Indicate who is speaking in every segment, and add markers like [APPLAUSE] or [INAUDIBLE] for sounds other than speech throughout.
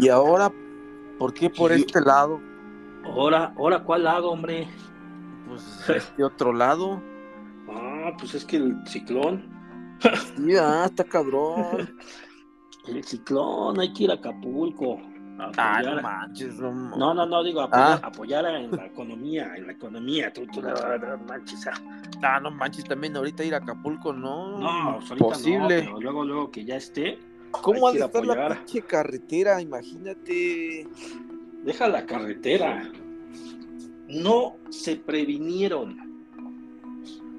Speaker 1: ¿Y ahora por qué por
Speaker 2: Y-
Speaker 1: este lado?
Speaker 2: Ahora, ahora, ¿cuál lado, hombre?
Speaker 1: Pues este otro lado.
Speaker 2: Ah, pues es que el ciclón,
Speaker 1: Sí, ah, está cabrón. [LAUGHS]
Speaker 2: el ciclón, hay que ir a Acapulco. a
Speaker 1: Ah, no manches, no,
Speaker 2: No, no, no, digo, apoyar,
Speaker 1: Ah.
Speaker 2: apoyar en la economía, en la economía, tú, tú, no, no manches, ah.
Speaker 1: Ah, no manches, también ahorita ir a Acapulco, no.
Speaker 2: No, pues ahorita
Speaker 1: Posible.
Speaker 2: no, pero luego, luego que ya esté,
Speaker 1: ¿Cómo ha de estar la pinche carretera? Imagínate.
Speaker 2: deja la carretera. No se previnieron.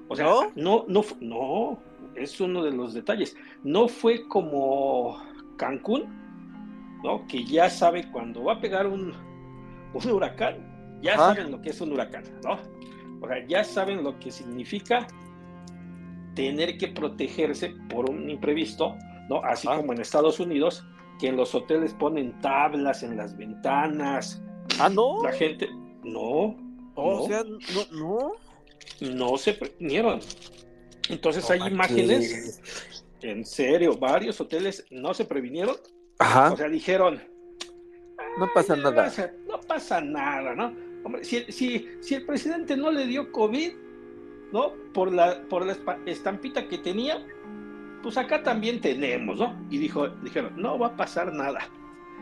Speaker 2: O sea,
Speaker 1: ¿No?
Speaker 2: no, no, es uno de los detalles. No fue como Cancún, ¿no? Que ya sabe cuando va a pegar un, un huracán, ya saben lo que es un huracán, ¿no? O sea, ya saben lo que significa tener que protegerse por un imprevisto, ¿no? Así
Speaker 1: Ajá.
Speaker 2: como en Estados Unidos, que en los hoteles ponen tablas en las ventanas,
Speaker 1: Ah, no.
Speaker 2: la gente, no,
Speaker 1: O
Speaker 2: no.
Speaker 1: sea, no, no.
Speaker 2: no se previnieron. Entonces hay imágenes, en serio, varios hoteles no se previnieron,
Speaker 1: Ajá,
Speaker 2: o sea, dijeron,
Speaker 1: no pasa
Speaker 2: "Ay, no
Speaker 1: nada.
Speaker 2: pasa- No pasa nada, ¿no? Hombre, si, si, si el presidente no le dio COVID, ¿no? Por la, por la estampita que tenía, pues acá también tenemos, ¿no? Y dijo, dijeron, no va a pasar nada.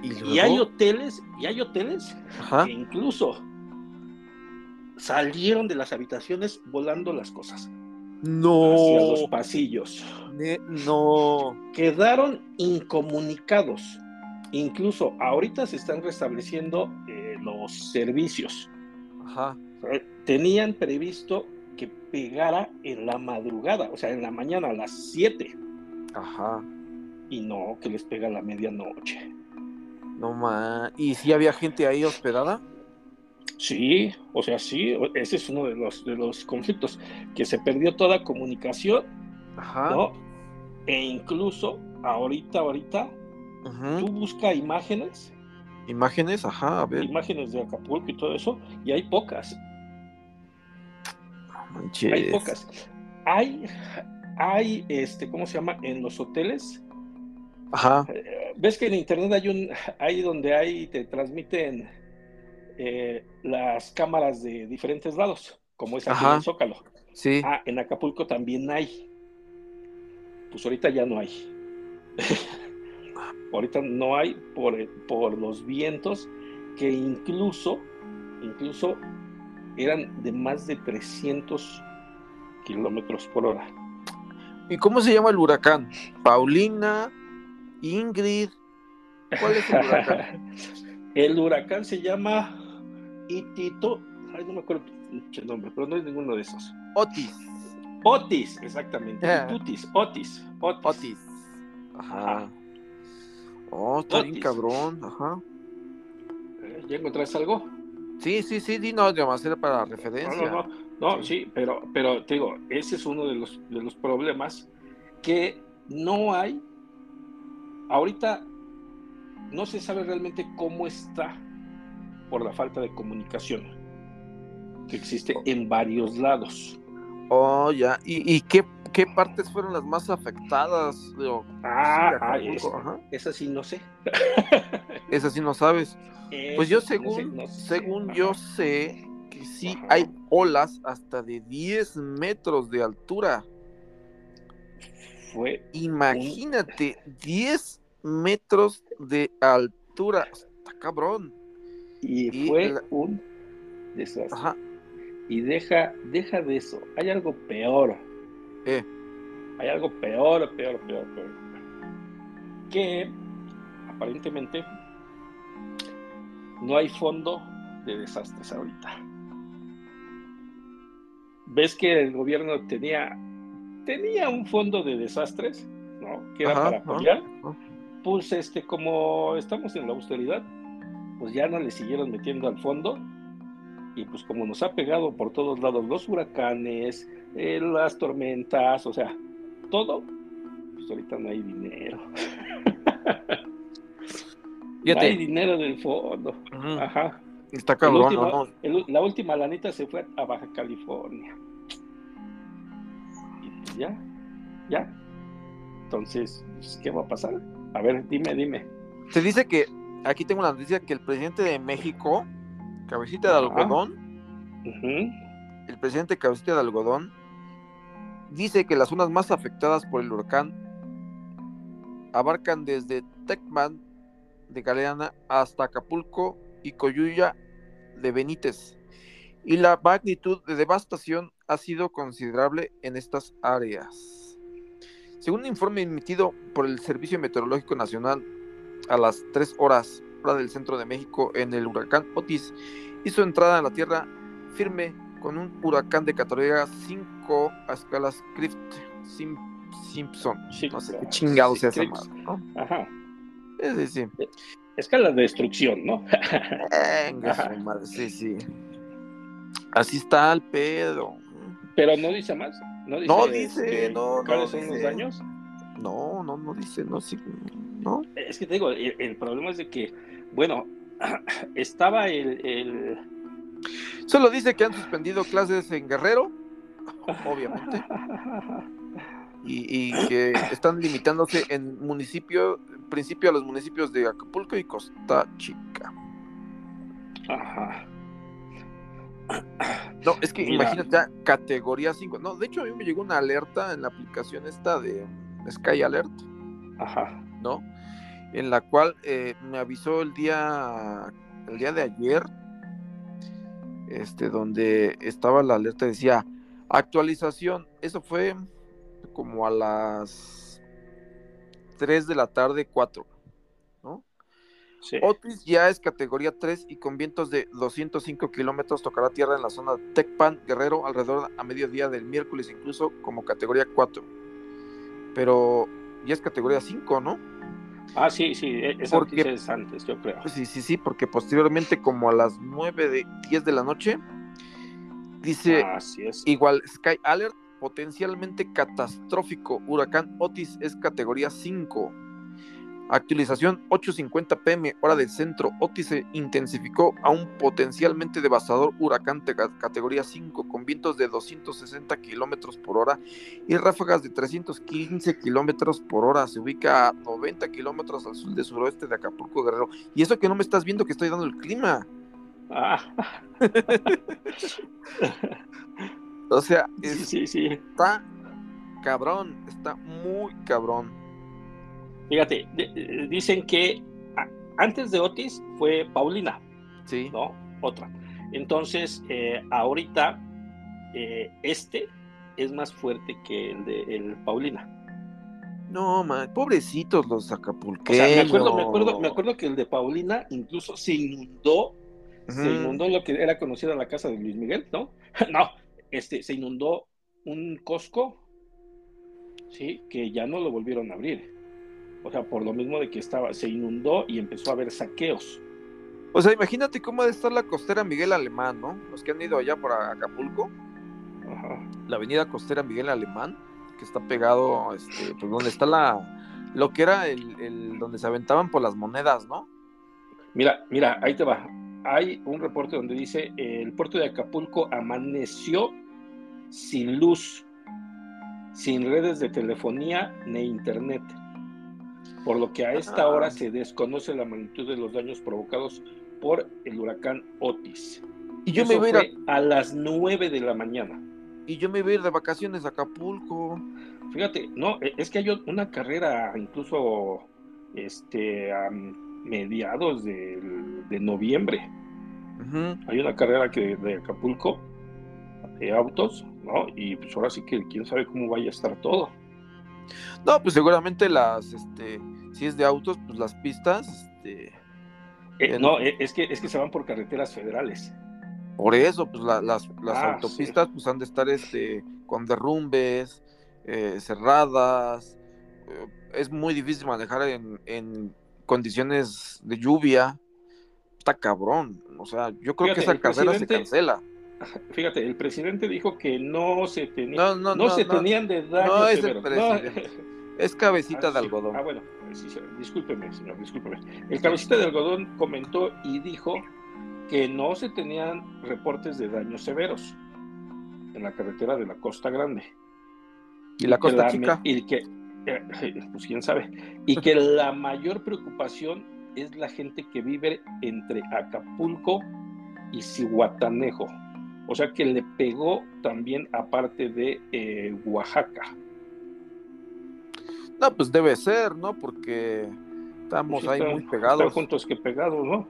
Speaker 1: Y,
Speaker 2: Y hay hoteles, y hay hoteles
Speaker 1: Ajá.
Speaker 2: que incluso salieron de las habitaciones volando las cosas hacia los
Speaker 1: No.
Speaker 2: pasillos.
Speaker 1: Ne- no.
Speaker 2: Quedaron incomunicados. Incluso ahorita se están restableciendo eh, los servicios.
Speaker 1: Ajá.
Speaker 2: Eh, Tenían previsto que pegara en la madrugada, o sea, en la mañana a las 7,
Speaker 1: Ajá.
Speaker 2: y no que les pega a la medianoche.
Speaker 1: No ma. ¿Y si había gente ahí hospedada?
Speaker 2: Sí, o sea, sí, ese es uno de los, de los conflictos, que se perdió toda comunicación,
Speaker 1: Ajá.
Speaker 2: ¿no? E incluso ahorita, ahorita, tú busca imágenes,
Speaker 1: Imágenes, ajá, a ver.
Speaker 2: imágenes de Acapulco y todo eso, y hay pocas,
Speaker 1: manches.
Speaker 2: hay pocas. Hay, hay, este, ¿cómo se llama? En los hoteles,
Speaker 1: Ajá.
Speaker 2: eh, ves que en internet hay un, ahí donde hay, te transmiten eh, las cámaras de diferentes lados, como es aquí en el Zócalo.
Speaker 1: Sí.
Speaker 2: Ah, en Acapulco también hay. Pues ahorita ya no hay. [LAUGHS] ahorita no hay por, por los vientos que incluso, incluso eran de más de 300 kilómetros por hora.
Speaker 1: ¿Y cómo se llama el huracán? Paulina, Ingrid. ¿Cuál es el huracán? [LAUGHS]
Speaker 2: el huracán se llama Itito, ay, no me acuerdo el nombre, pero no es ninguno de esos.
Speaker 1: Otis.
Speaker 2: Otis, exactamente.
Speaker 1: Ah.
Speaker 2: Itutis, Otis, Otis.
Speaker 1: Otis. Ajá. Oh, está bien cabrón. Ajá.
Speaker 2: Eh, ¿Ya encontraste algo?
Speaker 1: Sí, sí, sí, di no, ya va a ser para referencia.
Speaker 2: no, no, no, sí, pero, pero te digo, ese es uno de los, de los problemas que no hay. Ahorita no se sabe realmente cómo está por la falta de comunicación que existe en varios lados.
Speaker 1: Oh, ya. ¿Y, y qué, qué partes fueron las más afectadas? Digo,
Speaker 2: Ah,
Speaker 1: sí,
Speaker 2: ah, es- esa sí no sé.
Speaker 1: Esa sí no sabes. Pues yo
Speaker 2: no sé,
Speaker 1: según,
Speaker 2: no sé.
Speaker 1: según
Speaker 2: Ajá.
Speaker 1: yo sé que sí hay olas hasta de 10 metros de altura.
Speaker 2: fue
Speaker 1: Imagínate, 10 metros de altura. Está cabrón.
Speaker 2: y
Speaker 1: Y
Speaker 2: fue
Speaker 1: la-
Speaker 2: un desastre.
Speaker 1: Ajá.
Speaker 2: Y deja, deja de eso. Hay algo peor.
Speaker 1: Eh.
Speaker 2: Hay algo peor, peor, peor, peor. Que aparentemente no hay fondo de desastres ahorita. ¿Ves que el gobierno tenía, tenía un fondo de desastres? ¿No? Que era
Speaker 1: Ajá,
Speaker 2: para apoyar.
Speaker 1: ajá.
Speaker 2: Pues este, como estamos en la austeridad, pues ya no le siguieron metiendo al fondo. Y pues como nos ha pegado por todos lados los huracanes, eh, las tormentas, o sea, todo, pues ahorita no hay dinero. [LAUGHS] No hay dinero del fondo. Ajá. La última lanita se fue a Baja California. Y pues ya, ya. Entonces, pues, ¿qué va a pasar? A ver, dime, dime.
Speaker 1: Se dice que aquí tengo la noticia que el presidente de México, Cabecita de Algodón, el presidente Cabecita de Algodón, dice que las zonas más afectadas por el huracán abarcan desde Tecman de Galeana hasta Acapulco y Coyuya de Benítez. Y la magnitud de devastación ha sido considerable en estas áreas. Según un informe emitido por el Servicio Meteorológico Nacional a las 3 horas hora del centro de México en el huracán Otis, hizo entrada a la tierra firme con un huracán de categoría 5 a escala Script Simpson. no sé qué chingado se hace ¿no? Ajá.
Speaker 2: Sí, sí. Escala de destrucción, ¿no?
Speaker 1: Venga, madre, sí, sí. Así está el pedo.
Speaker 2: Pero no dice más. No dice,
Speaker 1: no, dice, no,
Speaker 2: ¿Cuáles son los daños?
Speaker 1: No, no, no dice, no, sí, no.
Speaker 2: Es que te digo, el, problema es de que, bueno, [CLEARS THROAT] estaba el, el...
Speaker 1: Solo dice que han suspendido clases en Guerrero, obviamente. [LAUGHS] Y, y, que están limitándose en municipio, en principio a los municipios de Acapulco y Costa Chica. Ajá. No, es que imagínate ya categoría 5. No, de hecho a mí me llegó una alerta en la aplicación esta de Sky Alert. Ajá. ¿No? En la cual eh, me avisó el día el día de ayer este donde estaba la alerta decía actualización. Eso fue como a las 3 de la tarde, 4. Otis ya es categoría 3 y con vientos de 205 kilómetros tocará tierra en la zona Tecpan, Guerrero, alrededor a mediodía del miércoles, incluso como categoría 4. Pero ya es categoría 5, ¿no?
Speaker 2: Ah, sí, sí, e-, esa porque, es antes, yo creo.
Speaker 1: Sí, sí, sí, porque posteriormente, como a las 9 de 10 de la noche, dice igual Sky Alert, potencialmente catastrófico, huracán Otis es categoría 5 Actualización 8.50 pm, hora del centro. Otis se intensificó a un potencialmente devastador huracán de categoría 5 con vientos de 260 kilómetros por hora y ráfagas de 315 kilómetros por hora. Se ubica a 90 kilómetros al sur de suroeste de Acapulco Guerrero. Y eso que no me estás viendo que estoy dando el clima. Ah. [LAUGHS] [LAUGHS] o sea, sí, sí. está cabrón, está muy cabrón.
Speaker 2: Fíjate, dicen que antes de Otis fue Paulina. Sí. ¿No? Otra. Entonces, eh, ahorita eh, este es más fuerte que el de el Paulina.
Speaker 1: No, man, pobrecitos los acapulqueños.
Speaker 2: me acuerdo, me acuerdo, me acuerdo que el de Paulina incluso se inundó, se inundó lo que era conocida la casa de Luis Miguel, ¿no? [LAUGHS] no, este, se inundó un Costco, sí, que ya no lo volvieron a abrir. O sea, por lo mismo de que estaba, se inundó y empezó a haber saqueos.
Speaker 1: O sea, imagínate cómo debe estar la costera Miguel Alemán, ¿no? Los que han ido allá por Acapulco. Ajá. La avenida costera Miguel Alemán, que está pegado, este, pues donde está la, lo que era el, el, donde se aventaban por las monedas, ¿no?
Speaker 2: Mira, mira, ahí te va. Hay un reporte donde dice el puerto de Acapulco amaneció sin luz, sin redes de telefonía ni internet por lo que a esta hora se desconoce la magnitud de los daños provocados por el huracán Otis. Y yo me voy a, ir a... las 9 de la mañana.
Speaker 1: Y yo me voy a ir de vacaciones a Acapulco.
Speaker 2: Fíjate, no, e, es que hay una carrera incluso este a mediados de, noviembre. Hay una carrera que de Acapulco de autos, ¿no? Y pues ahora sí que quién sabe cómo vaya a estar todo.
Speaker 1: No, pues seguramente las, este, si es de autos, pues las pistas, este...
Speaker 2: Eh, no, eh, es que, es que se van por carreteras federales.
Speaker 1: Por eso, pues las, las ah, autopistas pues han de estar este, con derrumbes, eh, cerradas. es muy difícil manejar en, en, condiciones de lluvia. Está cabrón. O sea, yo creo que esa carrera se cancela. [LAUGHS]
Speaker 2: Fíjate, el presidente dijo que no se, tenía, no, se tenían de daño. No es el
Speaker 1: presidente. Es cabecita de ah, algodón.
Speaker 2: Ah, bueno, discúlpeme, señor, discúlpeme. El cabecita de algodón comentó y dijo que no se tenían reportes de daños severos en la carretera de la Costa Grande.
Speaker 1: ¿Y la Costa Chica?
Speaker 2: Y que, eh, [LAUGHS] pues quién sabe. Y que la mayor preocupación es la gente que vive entre Acapulco y Cihuatanejo. O sea que le pegó también aparte de eh, Oaxaca.
Speaker 1: No, pues debe ser, ¿no? Porque estamos pues ahí muy pegados. Están
Speaker 2: juntos que pegados, ¿no?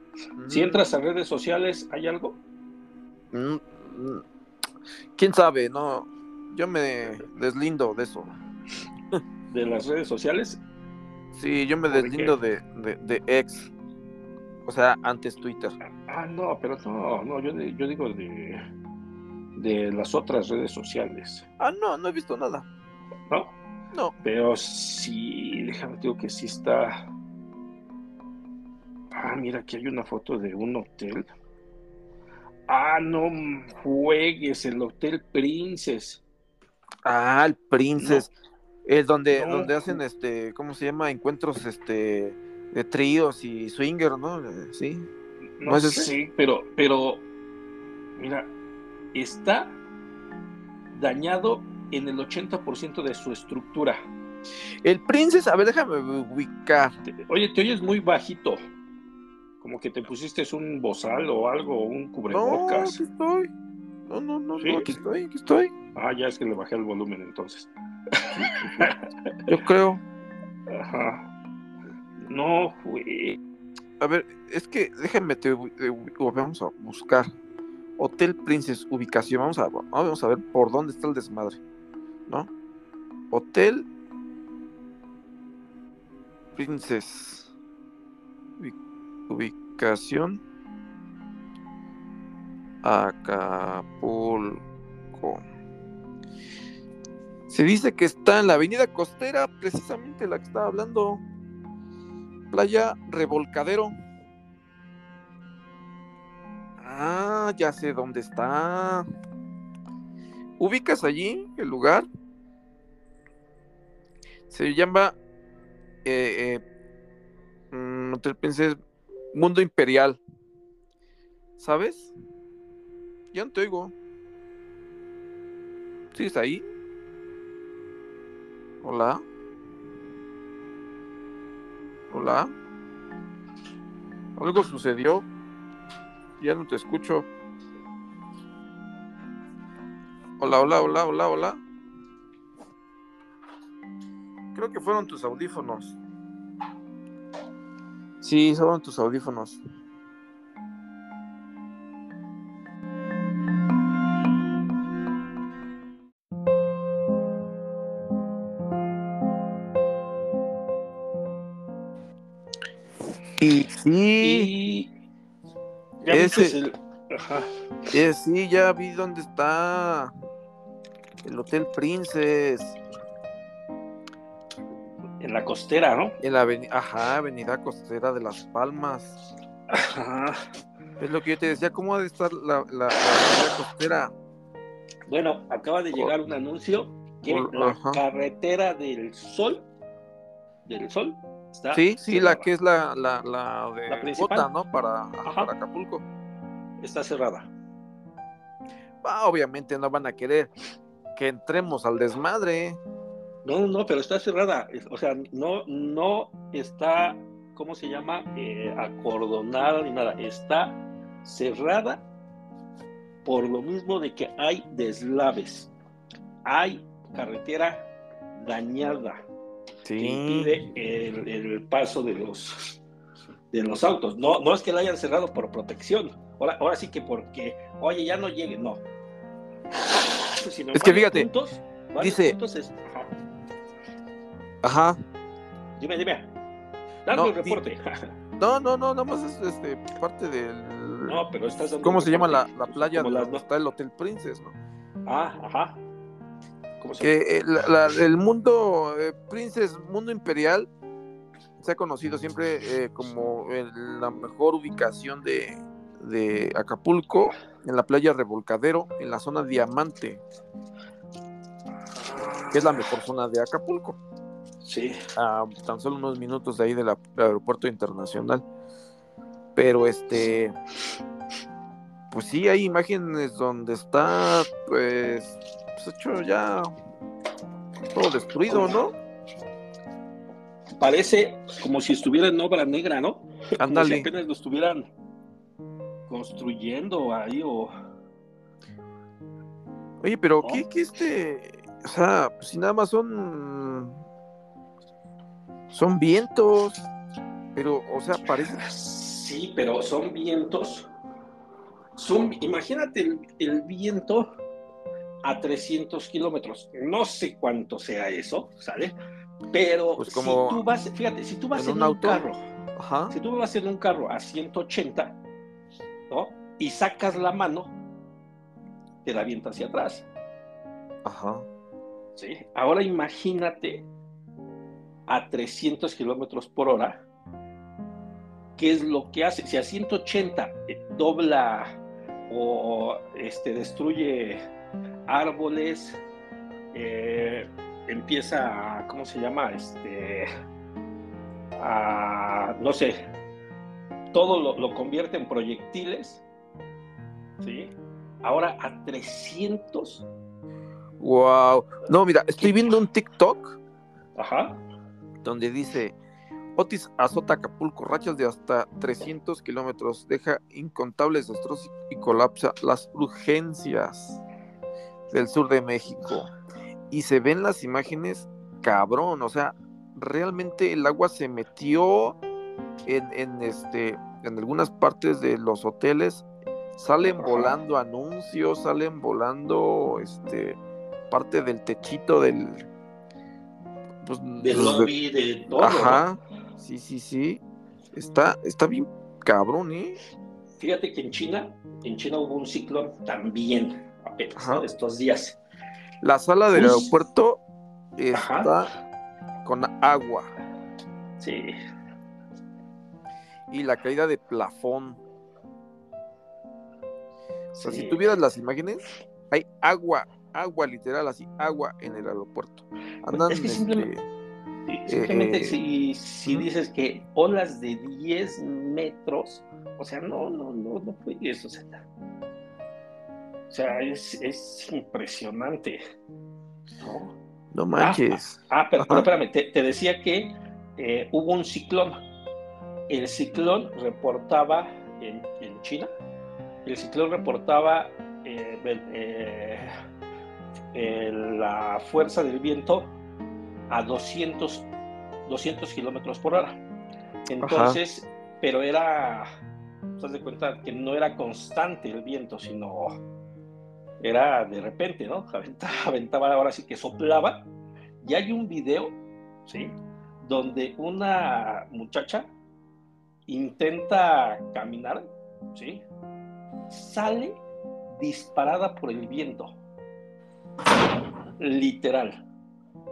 Speaker 2: Si entras a redes sociales, ¿hay algo?
Speaker 1: Mm, mm. ¿Quién sabe? No, yo me deslindo de eso.
Speaker 2: ¿De las redes sociales?
Speaker 1: Sí, yo me deslindo de, de, de, ex. O sea, antes Twitter.
Speaker 2: Ah, no, pero no, no, yo, yo digo de, de las otras redes sociales.
Speaker 1: Ah, no, no he visto nada.
Speaker 2: ¿No?
Speaker 1: No.
Speaker 2: Pero sí, déjame digo que sí está. Ah, mira, aquí hay una foto de un hotel. Ah, no juegues, el Hotel Princess.
Speaker 1: Ah, el Princess. Es donde, donde hacen este, ¿cómo se llama? Encuentros este de tríos y swinger, ¿no? Sí.
Speaker 2: No, sé, sí, pero, pero, mira, está dañado en el 80% de su estructura.
Speaker 1: El Princess, a ver, déjame ubicar.
Speaker 2: Oye, te oyes muy bajito. Como que te pusiste un bozal o algo, un cubrebocas.
Speaker 1: No, aquí estoy. No, no, no, no, aquí estoy, aquí estoy.
Speaker 2: Ah, ya es que le bajé el volumen entonces. [LAUGHS]
Speaker 1: Yo creo.
Speaker 2: Ajá. No, fue.
Speaker 1: A ver, es que déjenme, te, vamos a buscar. Hotel Princess, ubicación. Vamos a, vamos a ver por dónde está el desmadre. ¿No? Hotel Princess. Ubicación. Acapulco. Se dice que está en la avenida costera, precisamente la que estaba hablando. Playa Revolcadero. Ah, ya sé dónde está. ¿Ubicas allí el lugar? Se llama eh, eh, mm, pensé Mundo Imperial. ¿Sabes? Ya no te oigo. ¿Sigues ahí? Hola. Hola. ¿Algo sucedió? Ya no te escucho. Hola, hola, hola, hola, hola. Creo que fueron tus audífonos. Sí, fueron tus audífonos. Y sí. Ese, Ajá. sí, ya vi dónde está el Hotel Princess.
Speaker 2: En la costera, ¿no?
Speaker 1: En la avenida, ajá, avenida costera de Las Palmas.
Speaker 2: Ajá.
Speaker 1: Es lo que yo te decía, ¿cómo ha de estar la, la, avenida costera?
Speaker 2: Bueno, acaba de llegar un anuncio que la carretera del Sol, del Sol,
Speaker 1: sí, sí, la que es la, la, la de la principal. ¿no? Para, para, Acapulco.
Speaker 2: Está cerrada.
Speaker 1: Obviamente no van a querer que entremos al desmadre.
Speaker 2: No, no, pero está cerrada. O sea, no, no está, ¿cómo se llama? Eh, acordonada ni nada. Está cerrada por lo mismo de que hay deslaves. Hay carretera dañada que impide el, paso de los de los autos. No, no es que la hayan cerrado por protección. Ahora, ahora sí que porque, oye, ya no lleguen, no.
Speaker 1: es que fíjate, dice. ajá.
Speaker 2: Dime, dime. Dame no, el reporte. [LAUGHS]
Speaker 1: no, no, no, nada más es este, parte del.
Speaker 2: No, pero estás
Speaker 1: ¿Cómo se llama la, la playa donde está el Hotel Princess, no?
Speaker 2: Ah, ajá
Speaker 1: que el, mundo eh, Princess, mundo imperial, se ha conocido siempre eh, como la mejor ubicación de, de, Acapulco, en la playa Revolcadero, en la zona Diamante, que es la mejor zona de Acapulco.
Speaker 2: Sí.
Speaker 1: A tan solo unos minutos de ahí del aeropuerto internacional. Pero este, pues sí, hay imágenes donde está, pues, pues hecho ya todo destruido, ¿no?
Speaker 2: parece como si estuviera en obra negra, ¿no?
Speaker 1: Como
Speaker 2: si apenas lo estuvieran construyendo ahí o...
Speaker 1: Oye, pero ¿qué, ¿qué, este? O sea, si nada más son... Son vientos, pero, o sea, parece...
Speaker 2: Sí, pero son vientos. Son, imagínate el viento a 300 kilómetros. No sé cuánto sea eso, ¿sale? Pero pues si tú vas, fíjate, si tú vas en, un, carro, si tú vas en un carro a 180, ¿no? Y sacas la mano, te da viento hacia atrás.
Speaker 1: Ajá.
Speaker 2: ¿Sí? Ahora imagínate a 300 kilómetros por hora, ¿qué es lo que hace? Si a 180 eh, dobla o este, destruye árboles, eh, empieza a, ¿cómo se llama? Este, a, no sé, todo lo, convierte en proyectiles, ¿sí? Ahora a 300.
Speaker 1: Wow. No, mira, estoy viendo un TikTok.
Speaker 2: Ajá.
Speaker 1: Donde dice, Otis azota Acapulco, rachas de hasta 300 kilómetros, deja incontables destrozos y colapsa las urgencias del sur de México. Y se ven las imágenes cabrón, o sea, realmente el agua se metió en, este, en algunas partes de los hoteles, salen volando anuncios, salen volando este, parte del techito del...
Speaker 2: Pues, del lobby, de todo.
Speaker 1: Ajá, sí, sí, sí. Está, está bien cabrón, ¿eh?
Speaker 2: Fíjate que en China, en China hubo un ciclón también estos días.
Speaker 1: La sala del aeropuerto está con agua.
Speaker 2: Sí.
Speaker 1: Y la caída de plafón. O sea, si tuvieras las imágenes, hay agua, agua literal, así, agua en el aeropuerto. Andan,
Speaker 2: es que simplemente, simplemente eh, si, dices que olas de 10 metros, o sea, no, no, no, no fue eso. O sea, o sea, es, impresionante.
Speaker 1: No, manches.
Speaker 2: Ah, ah pero, espérame, te, decía que eh, hubo un ciclón. El ciclón reportaba en, China, el ciclón reportaba eh, eh, la fuerza del viento a 200, 200 kilómetros por hora. Entonces, pero era, te das cuenta que no era constante el viento, sino era de repente, ¿no? [LAUGHS] Aventaba, aventaba, ahora sí que soplaba. Y hay un video, ¿sí? Donde una muchacha intenta caminar, ¿sí? Sale disparada por el viento. Literal.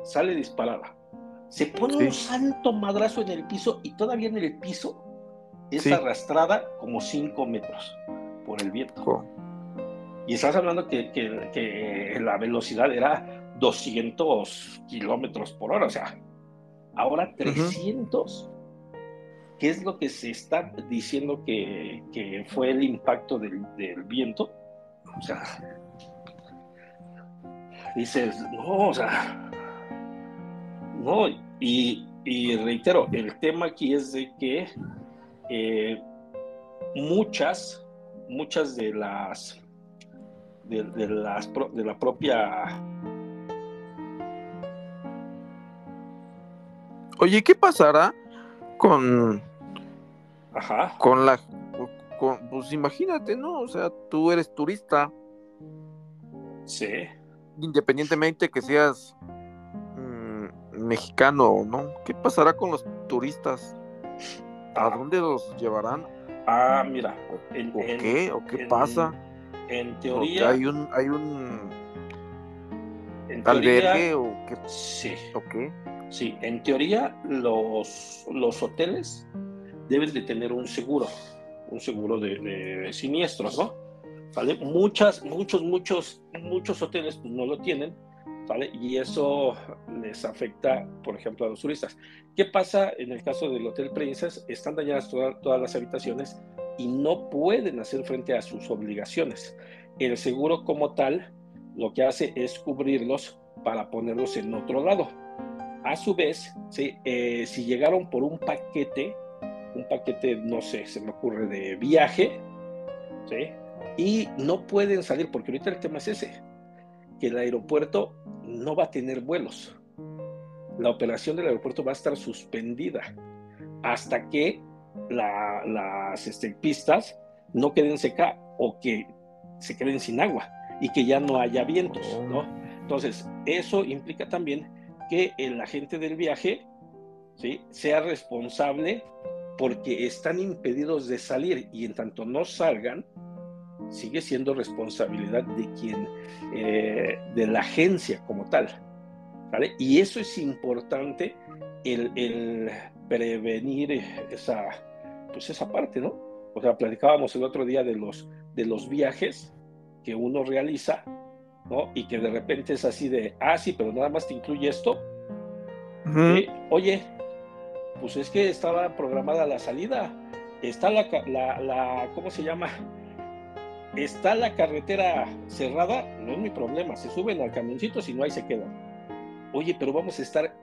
Speaker 2: Sale disparada. Se pone un santo madrazo en el piso y todavía en el piso es arrastrada como 5 metros por el viento. Y estás hablando que, que, la velocidad era 200 kilómetros por hora, o sea, ahora 300. ¿Qué es lo que se está diciendo que, fue el impacto del, viento? O sea, dices, no, o sea, no, y, reitero, el tema aquí es de que eh, muchas, muchas de las de, las, de la propia...
Speaker 1: Oye, ¿qué pasará con...
Speaker 2: Ajá.
Speaker 1: Con la... pues imagínate, ¿no? O sea, tú eres turista.
Speaker 2: Sí.
Speaker 1: Independientemente que seas mm, mexicano o no. ¿Qué pasará con los turistas? ¿A ah. dónde los llevarán?
Speaker 2: Ah, mira.
Speaker 1: ¿O qué? ¿O qué pasa?
Speaker 2: En teoría.
Speaker 1: hay un. Hay un
Speaker 2: en teoría,
Speaker 1: o qué?
Speaker 2: Sí. Sí, en teoría los, los hoteles deben de tener un seguro, un seguro de, siniestros, ¿no? ¿Vale? Muchas, muchos, muchos, muchos hoteles pues, no lo tienen, ¿vale? Y eso les afecta, por ejemplo, a los turistas. ¿Qué pasa en el caso del Hotel Princess? Están dañadas todas las habitaciones y no pueden hacer frente a sus obligaciones. El seguro como tal lo que hace es cubrirlos para ponerlos en otro lado. a su vez, eh, si llegaron por un paquete, un paquete, no sé, se me ocurre de viaje, ¿sí? y no pueden salir, porque ahorita el tema es ese, que el aeropuerto no va a tener vuelos. La operación del aeropuerto va a estar suspendida hasta que las este, pistas no queden secas o que se queden sin agua y que ya no haya vientos, ¿no? Entonces, eso implica también que el agente del viaje ¿sí? sea responsable porque están impedidos de salir y en tanto no salgan, sigue siendo responsabilidad de quien, eh, de la agencia como tal. ¿vale? Y eso es importante, el, el, prevenir esa, pues esa parte, ¿no? O sea, platicábamos el otro día de los, de los viajes que uno realiza, ¿no? Y que de repente es así de, ah, sí, pero nada más te incluye esto. Oye, pues es que estaba programada la salida, está la, la, la, ¿cómo se llama? está la carretera cerrada, no es mi problema, se suben al camioncito, si no ahí se quedan. Oye, pero vamos a estar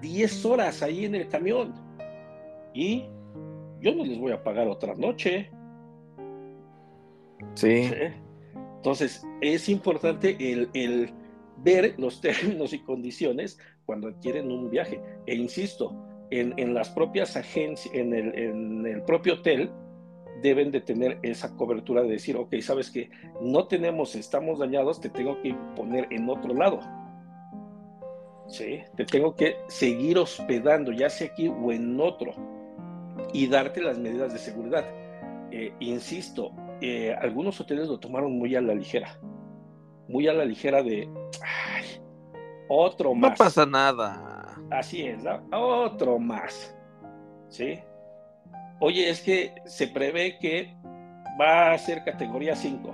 Speaker 2: 10 horas ahí en el camión y yo no les voy a pagar otra noche.
Speaker 1: Sí.
Speaker 2: Entonces, es importante el, el, ver los [LAUGHS] términos y condiciones cuando adquieren un viaje. E insisto, en, en las propias agencias, en el, en el propio hotel, deben de tener esa cobertura de decir, ok, sabes que no tenemos, estamos dañados, te tengo que poner en otro lado. ¿Sí? Te tengo que seguir hospedando, ya sea aquí o en otro, y darte las medidas de seguridad. Eh, insisto, eh, algunos hoteles lo tomaron muy a la ligera, muy a la ligera de, ay, otro más.
Speaker 1: No pasa nada.
Speaker 2: Así es, otro más. ¿Sí? oye, es que se prevé que va a ser categoría 5.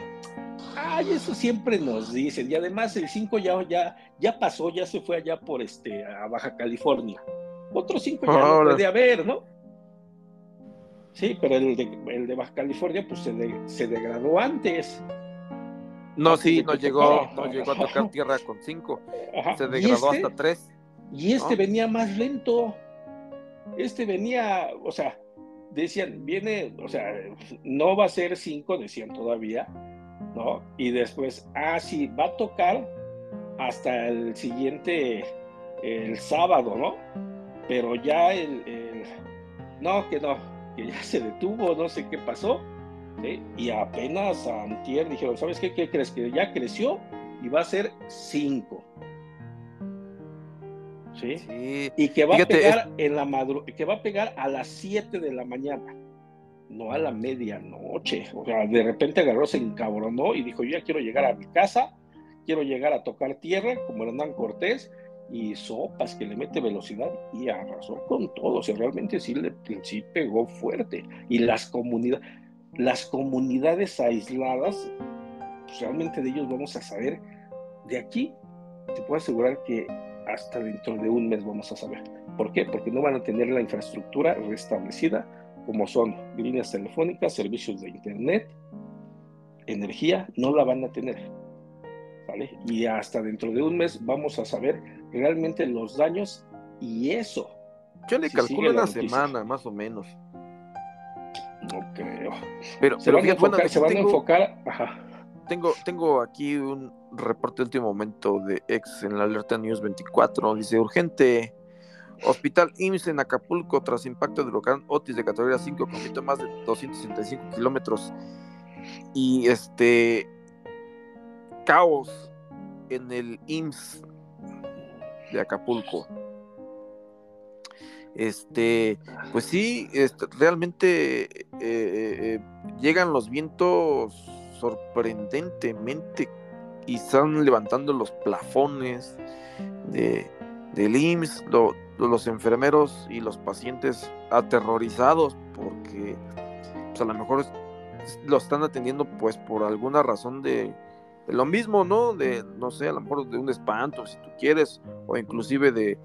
Speaker 2: Ay, eso siempre nos dicen. Y además el 5 ya, ya, ya pasó, ya se fue allá por este, a Baja California. Otro 5 ya no puede haber, ¿no? Sí, pero el de, el de Baja California pues se, se degradó antes.
Speaker 1: No, sí, no llegó, no llegó a tocar tierra con 5. Se degradó este? hasta 3.
Speaker 2: Y este venía más lento. Este venía, o sea, decían, viene, o sea, no va a ser 5, decían todavía, ¿no? Y después, ah, sí, va a tocar hasta el siguiente, el sábado, ¿no? Pero ya el, no, que no, que ya se detuvo, no sé qué pasó, ¿sí? Y apenas a antier dijeron, ¿sabes qué? ¿Qué crees? Que ya creció y va a ser 5. ¿Sí? Y que va a pegar en la madru que va a pegar a las 7 de la mañana, no a la medianoche. O sea, de repente agarró, se encabronó y dijo, yo ya quiero llegar a mi casa, quiero llegar a tocar tierra, como Hernán Cortés, y sopas que le mete velocidad y arrasó con todo. O sea, realmente sí, le, sí pegó fuerte. Y las comunidades, las comunidades aisladas, pues realmente de ellos vamos a saber. De aquí, te puedo asegurar que hasta dentro de un mes vamos a saber. ¿Por qué? Porque no van a tener la infraestructura restablecida como son líneas telefónicas, servicios de internet, energía, no la van a tener. ¿Vale? Y hasta dentro de un mes vamos a saber realmente los daños y eso.
Speaker 1: Yo le calculo una semana, más o menos.
Speaker 2: No creo.
Speaker 1: Pero,
Speaker 2: se van, a enfocar, se van a enfocar, ajá
Speaker 1: tengo, tengo aquí un reporte de último momento de ex en la alerta News 24. Dice, urgente, hospital IMSS en Acapulco tras impacto del huracán Otis de categoría 5 con más de 265 kilómetros. Y este, caos en el IMSS de Acapulco. Este, pues sí, este, realmente eh, eh, eh, llegan los vientos sorprendentemente y están levantando los plafones de, del IMSS, los enfermeros y los pacientes aterrorizados porque pues, a lo mejor lo están atendiendo pues por alguna razón de, lo mismo, ¿no? De, no sé, a lo mejor de un espanto, si tú quieres, o inclusive de,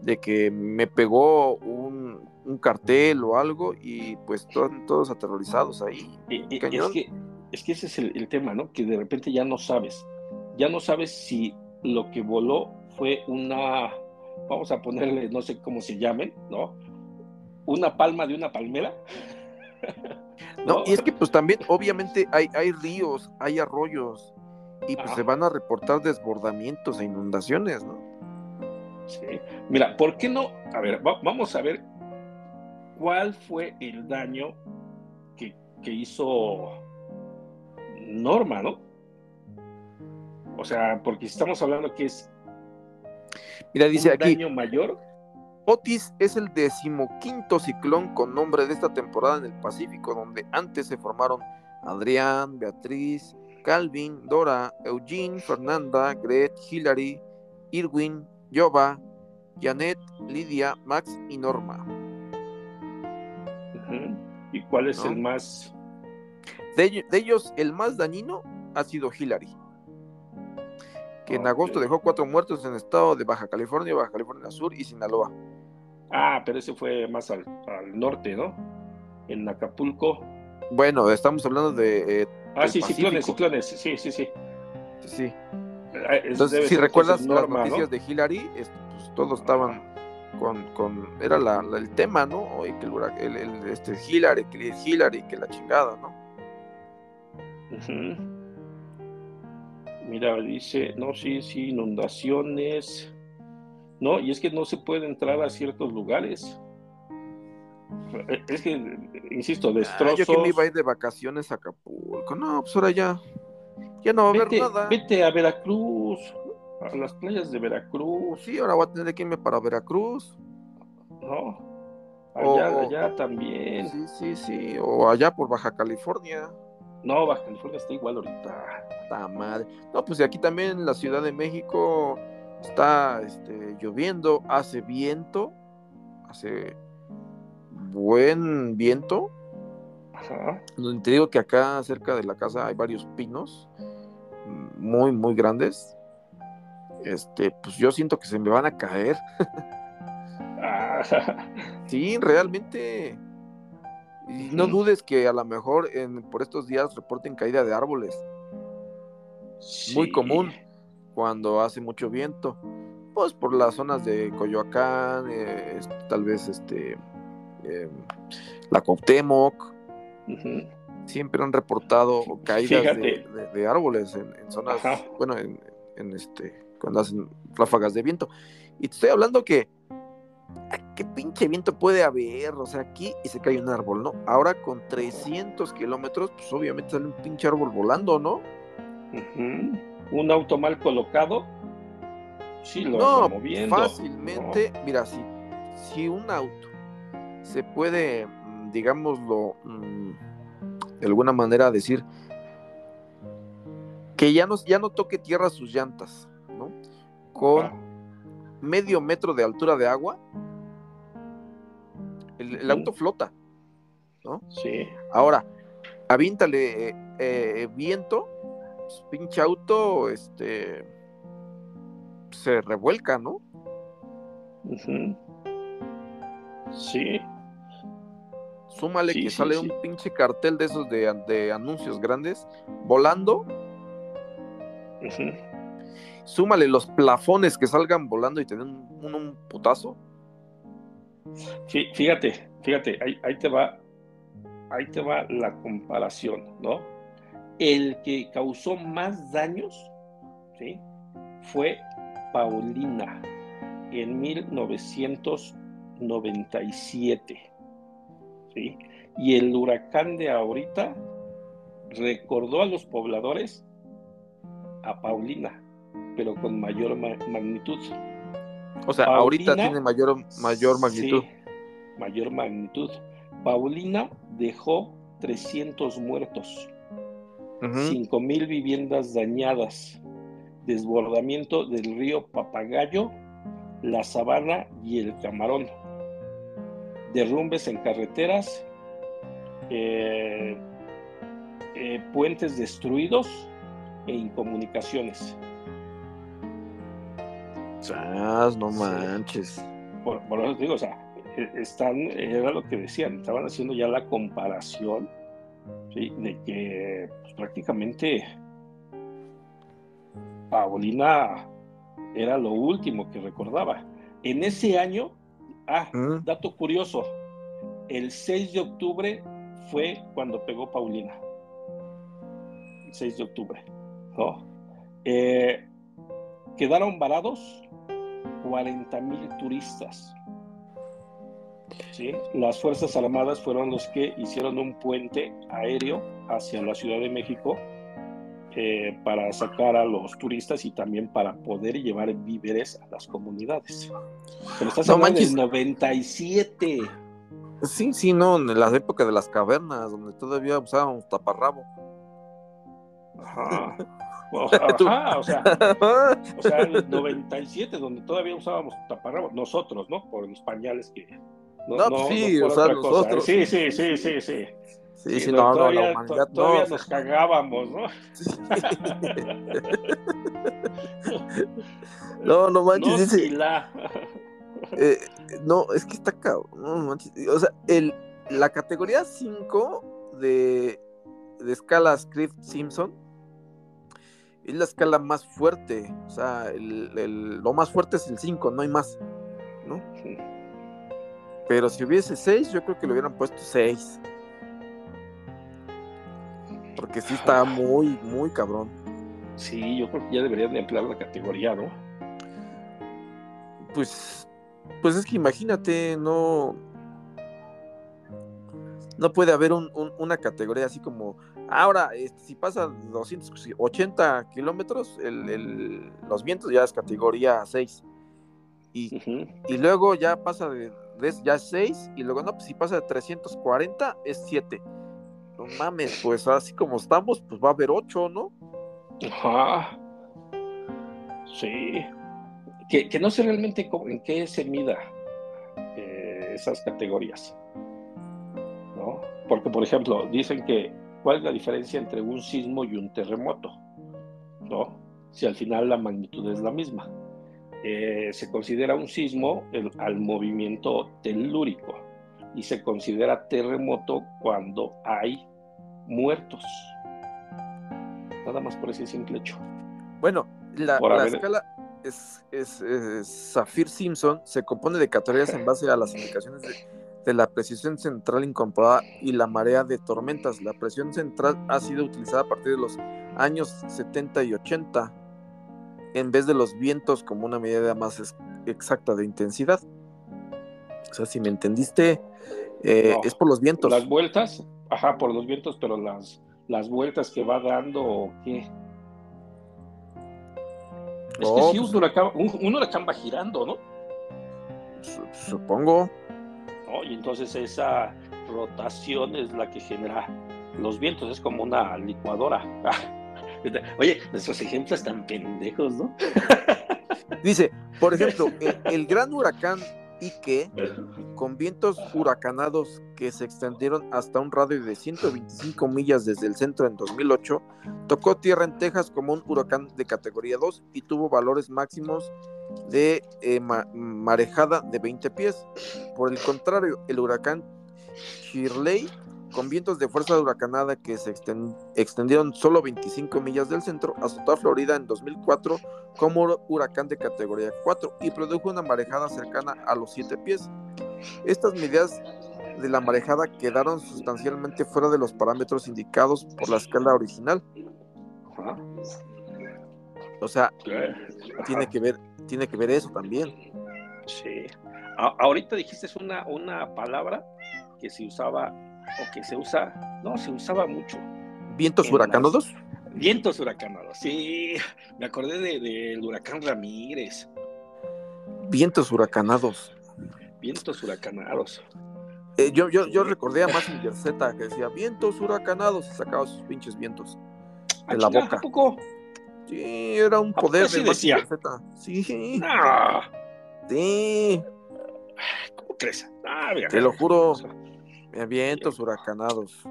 Speaker 1: de que me pegó un, un cartel o algo y pues todos aterrorizados ahí.
Speaker 2: Y, es que es que ese es el, tema, ¿no? Que de repente ya no sabes, ya no sabes si lo que voló fue una, vamos a ponerle, no sé cómo se llamen, ¿no? Una palma de una palmera. [LAUGHS]
Speaker 1: No, y es que pues también, obviamente, hay, hay ríos, hay arroyos, y pues se van a reportar desbordamientos e inundaciones, ¿no?
Speaker 2: Sí. Mira, ¿por qué no? A ver, vamos a ver cuál fue el daño que, que hizo Norma, ¿no? O sea, porque estamos hablando que es
Speaker 1: Mira, dice
Speaker 2: un
Speaker 1: aquí,
Speaker 2: daño mayor.
Speaker 1: Otis es el decimoquinto ciclón con nombre de esta temporada en el Pacífico, donde antes se formaron Adrián, Beatriz, Calvin, Dora, Eugene, Fernanda, Gret, Hillary, Irwin, Jova, Janet, Lidia, Max y Norma.
Speaker 2: ¿Y cuál es el más?
Speaker 1: De, ellos, el más dañino ha sido Hillary, que en agosto dejó cuatro muertos en el estado de Baja California, Baja California Sur y Sinaloa.
Speaker 2: Ah, pero ese fue más al, norte, ¿no? En Acapulco.
Speaker 1: Bueno, estamos hablando de.
Speaker 2: Eh, ah, sí, ciclones, ciclones, sí, sí, sí.
Speaker 1: Sí. Ah, Entonces, si recuerdas las noticias de Hillary, pues, todos estaban con, con era la, el tema, ¿no? Oye, que el, el, este Hillary, que Hillary, que la chingada, ¿no?
Speaker 2: Mira, dice, no, sí, sí, inundaciones. No, y es que no se puede entrar a ciertos lugares. Es que, insisto, destrozos. Ah, yo
Speaker 1: que me iba a ir de vacaciones a Acapulco. No, pues ahora ya. Ya no va a haber nada.
Speaker 2: Vete a Veracruz, a las playas de Veracruz.
Speaker 1: Sí, ahora voy a tener que irme para Veracruz.
Speaker 2: No. Allá, allá también.
Speaker 1: Sí, sí, sí. O allá por Baja California.
Speaker 2: No, Baja California está igual ahorita.
Speaker 1: Está madre. No, pues aquí también en la Ciudad de México está este, lloviendo, hace viento, hace buen viento. Ajá. Te digo que acá cerca de la casa hay varios pinos muy, muy grandes. Este, pues yo siento que se me van a caer. Ah. [LAUGHS] sí, realmente. Y no dudes que a lo mejor en, por estos días reporten caída de árboles. Muy común cuando hace mucho viento, pues por las zonas de Coyoacán, eh, tal vez este em, la Coctemoc, siempre han reportado caídas de, árboles en, zonas, bueno, en, este, cuando hacen ráfagas de viento. Y te estoy hablando que ¿qué pinche viento puede haber? O sea, aquí y se cae un árbol, ¿no? Ahora con 300 kilómetros, pues obviamente sale un pinche árbol volando, ¿no?
Speaker 2: un auto mal colocado, sí lo
Speaker 1: no, moviendo. Fácilmente, mira, si, si un auto se puede, mm, digámoslo, mm, de alguna manera decir que ya no, ya no toque tierra sus llantas, ¿no? Con medio metro de altura de agua, el, auto flota, ¿no?
Speaker 2: Sí.
Speaker 1: Ahora, avíntale eh, eh, viento pues, pinche auto, este, se revuelca, ¿no?
Speaker 2: Sí.
Speaker 1: Súmale que sale un pinche cartel de esos de, anuncios grandes volando. Súmale los plafones que salgan volando y te den un, putazo.
Speaker 2: Fíjate, fíjate, ahí, ahí, te va, ahí te va la comparación, ¿no? el que causó más daños ¿sí? fue Paulina en 1997. ¿sí? Y el huracán de ahorita recordó a los pobladores a Paulina, pero con mayor magnitud.
Speaker 1: O sea, ahorita tiene mayor, mayor magnitud.
Speaker 2: mayor magnitud. Paulina dejó 300 muertos. 5.000 viviendas dañadas, desbordamiento del río Papagayo, la Sabana y el Camarón, derrumbes en carreteras, eh, eh, puentes destruidos e incomunicaciones.
Speaker 1: No manches.
Speaker 2: Por, eso digo, o sea, e, están, era lo que decían, estaban haciendo ya la comparación de que pues, prácticamente Paulina era lo último que recordaba. En ese año, ah, mm. dato curioso, el 6 de octubre fue cuando pegó Paulina. El 6 de octubre. ¿no? Eh, quedaron varados 40 mil turistas. ¿sí? Las Fuerzas Armadas fueron los que hicieron un puente aéreo hacia la Ciudad de México eh, para sacar a los turistas y también para poder llevar víveres a las comunidades. Pero estás no hablando del 97.
Speaker 1: Sí, sí, no, en la época de las cavernas, donde todavía usábamos taparrabo.
Speaker 2: Ajá. [LAUGHS] O, [LAUGHS] ajá, o sea, o sea, en el [LAUGHS] 97, donde todavía usábamos taparrabo, nosotros, ¿no? Por los pañales que.
Speaker 1: No, no, pues sí, o sea, nosotros.
Speaker 2: Sí, sí, sí, sí, sí.
Speaker 1: Sí, sí, no, no, la
Speaker 2: humanidad todavía nos cagábamos, ¿no?
Speaker 1: no, no manches, dice. Eh, no, es que está cabrón. No O sea, el, la categoría 5 de, de escala Script Simpson es la escala más fuerte. O sea, el, lo más fuerte es el 5, no hay más. ¿no? Pero si hubiese 6, yo creo que le hubieran puesto 6 porque sí está muy, muy cabrón.
Speaker 2: Sí, yo creo que ya deberían de emplear la categoría, ¿no?
Speaker 1: Pues, pues es que imagínate, no, no puede haber una categoría así como, ahora, este, si pasa 280 kilómetros, los vientos ya es categoría 6. Y, y luego ya pasa de, ya es 6, y luego no, pues si pasa de 340 es 7 no mames, pues así como estamos, pues va a haber ocho, ¿no?
Speaker 2: Ajá. Sí. Que, no sé realmente en qué se mida eh, esas categorías. Porque, por ejemplo, dicen que cuál es la diferencia entre un sismo y un terremoto, ¿no? Si al final la magnitud es la misma. Eh, se considera un sismo al movimiento telúrico y se considera terremoto cuando hay muertos. Nada más por ese simple hecho.
Speaker 1: Bueno, la, escala es, es, Zafir Simpson se compone de categorías en base a las indicaciones de, la presión central incorporada y la marea de tormentas. La presión central ha sido utilizada a partir de los años 70 y 80 en vez de los vientos como una medida más exacta de intensidad. O sea, si me entendiste, eh, es por los vientos.
Speaker 2: Las vueltas, ajá, por los vientos, pero las, las vueltas que va dando o qué. Es que sí, pues un huracán, un, huracán va girando, ¿no?
Speaker 1: Supongo.
Speaker 2: Y entonces esa rotación es la que genera los vientos, es como una licuadora. [LAUGHS] Oye, nuestros ejemplos están pendejos, ¿no? [LAUGHS]
Speaker 1: Dice, por ejemplo, el gran huracán que, con vientos huracanados que se extendieron hasta un radio de 125 millas desde el centro en 2008, tocó tierra en Texas como un huracán de categoría 2 y tuvo valores máximos de eh, marejada de 20 pies. Por el contrario, el huracán Shirley con vientos de fuerza huracanada que se extendieron solo 25 millas del centro, azotó a Florida en 2004 como huracán de categoría 4 y produjo una marejada cercana a los 7 pies. Estas medidas de la marejada quedaron sustancialmente fuera de los parámetros indicados por la escala original. O sea, tiene que ver, tiene que ver eso también.
Speaker 2: Sí. ahorita dijiste una, una palabra que se usaba o que se usa, no, se usaba mucho.
Speaker 1: ¿Vientos huracanados?
Speaker 2: Vientos huracanados, sí. Me acordé del de, huracán Ramírez.
Speaker 1: Vientos huracanados.
Speaker 2: Vientos huracanados.
Speaker 1: Eh, yo, yo, yo recordé a Massinger Z que decía vientos huracanados y sacaba sus pinches vientos en la boca.
Speaker 2: poco?
Speaker 1: Sí, era un poder de Z. Sí. Sí.
Speaker 2: ¿Cómo crees?
Speaker 1: Ah, Te lo juro. Vientos huracanados.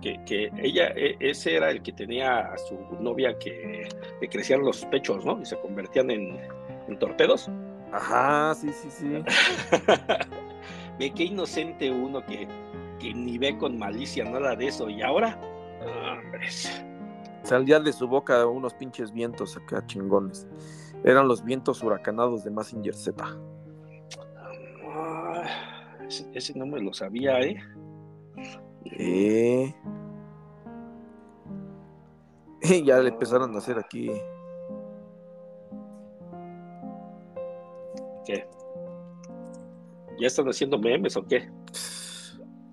Speaker 2: Que, que, ella, e, ese era el que tenía a su novia que le crecían los pechos, ¿no? Y se convertían en, torpedos.
Speaker 1: Ajá, sí, sí, sí. [LAUGHS]
Speaker 2: ve qué inocente uno que, que, ni ve con malicia nada de eso. Y ahora, hombres.
Speaker 1: Salían de su boca unos pinches vientos acá chingones. Eran los vientos huracanados de Massinger Z.
Speaker 2: ese, no me lo sabía, ¿eh?
Speaker 1: Eh. [LAUGHS] ya le empezaron a hacer aquí.
Speaker 2: ¿Qué? ¿Ya están haciendo memes o qué?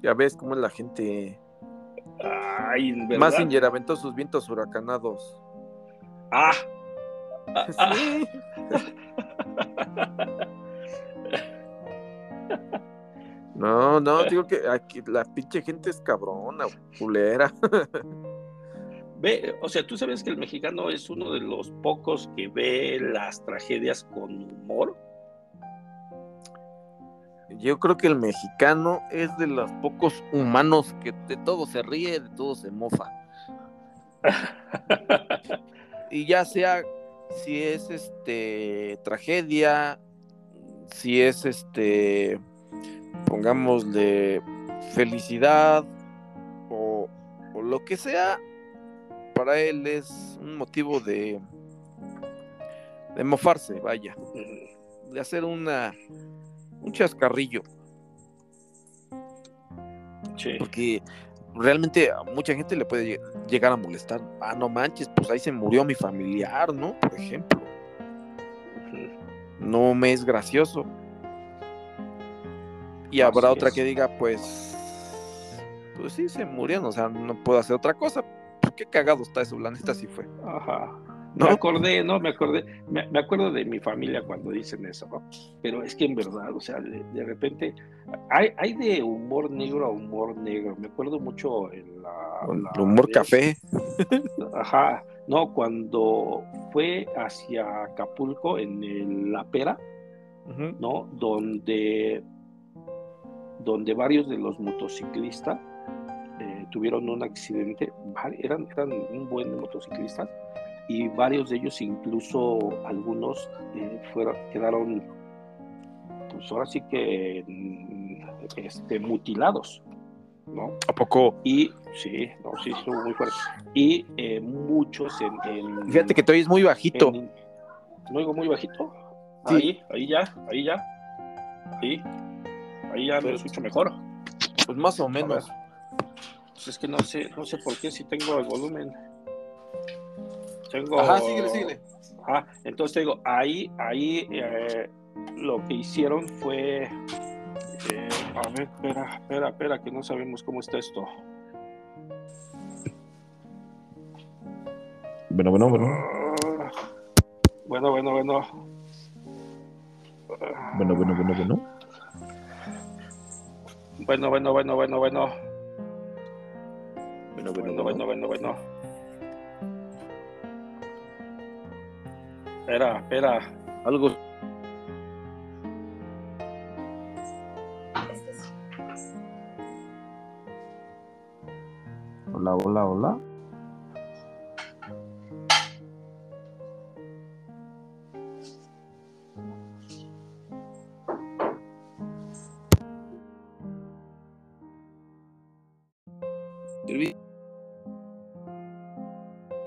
Speaker 1: Ya ves cómo es la gente.
Speaker 2: Ay, ¿verdad?
Speaker 1: Massinger aventó sus vientos huracanados.
Speaker 2: Ah. [LAUGHS] ah. [LAUGHS]
Speaker 1: No, no, digo que aquí la pinche gente es cabrona, culera. [LAUGHS]
Speaker 2: Ve, o sea, tú sabes que el mexicano es uno de los pocos que ve las tragedias con humor.
Speaker 1: Yo creo que el mexicano es de los pocos humanos que de todo se ríe, de todo se mofa. [LAUGHS] y ya sea si es este tragedia, si es este pongamos de felicidad o, lo que sea, para él es un motivo de, de mofarse, vaya, de hacer una un chascarrillo. Porque realmente a mucha gente le puede llegar a molestar. Ah, no manches, pues ahí se murió mi familiar, ¿no? Por ejemplo. No me es gracioso. Y habrá otra que diga, pues, pues sí, se murieron, o sea, no puedo hacer otra cosa. Qué cagado está eso, la neta sí fue.
Speaker 2: Ajá. [LAUGHS] ¿No? Me acordé, no, me acordé, me, acuerdo de mi familia cuando dicen eso, ¿no? Pero es que en verdad, o sea, de, repente, hay, hay de humor negro a humor negro. Me acuerdo mucho en la.
Speaker 1: El humor café. [LAUGHS]
Speaker 2: Ajá, no, cuando fue hacia Acapulco en La Pera, ¿no? Donde donde varios de los motociclistas eh, tuvieron un accidente, eran, eran un buen motociclistas y varios de ellos, incluso algunos, eh, fueron, quedaron, pues ahora sí que mm, este, mutilados. ¿no?
Speaker 1: ¿A poco?
Speaker 2: Y sí, no, sí, estuvo muy fuerte. Y eh, muchos en,
Speaker 1: Fíjate que todavía es muy bajito.
Speaker 2: ¿No oigo muy bajito? Sí. Ahí, ahí ya, ahí ya. Ahí. Ahí ya me lo escucho mejor.
Speaker 1: Pues más o menos.
Speaker 2: Pues es que no sé, no sé por qué si tengo el volumen. Tengo.
Speaker 1: Ajá, síguele, síguele.
Speaker 2: Ajá, entonces te digo, ahí, ahí eh, lo que hicieron fue. Eh, a ver, espera, espera, espera, que no sabemos cómo está esto.
Speaker 1: Bueno, bueno, bueno.
Speaker 2: Bueno, bueno, bueno.
Speaker 1: Bueno, bueno, bueno, bueno.
Speaker 2: Bueno, bueno, bueno, bueno, bueno.
Speaker 1: Bueno, bueno, bueno, bueno, bueno.
Speaker 2: Espera, espera.
Speaker 1: Algo. Hola, hola, hola.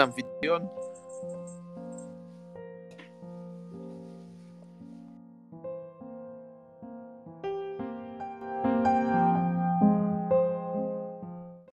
Speaker 1: anfitrión.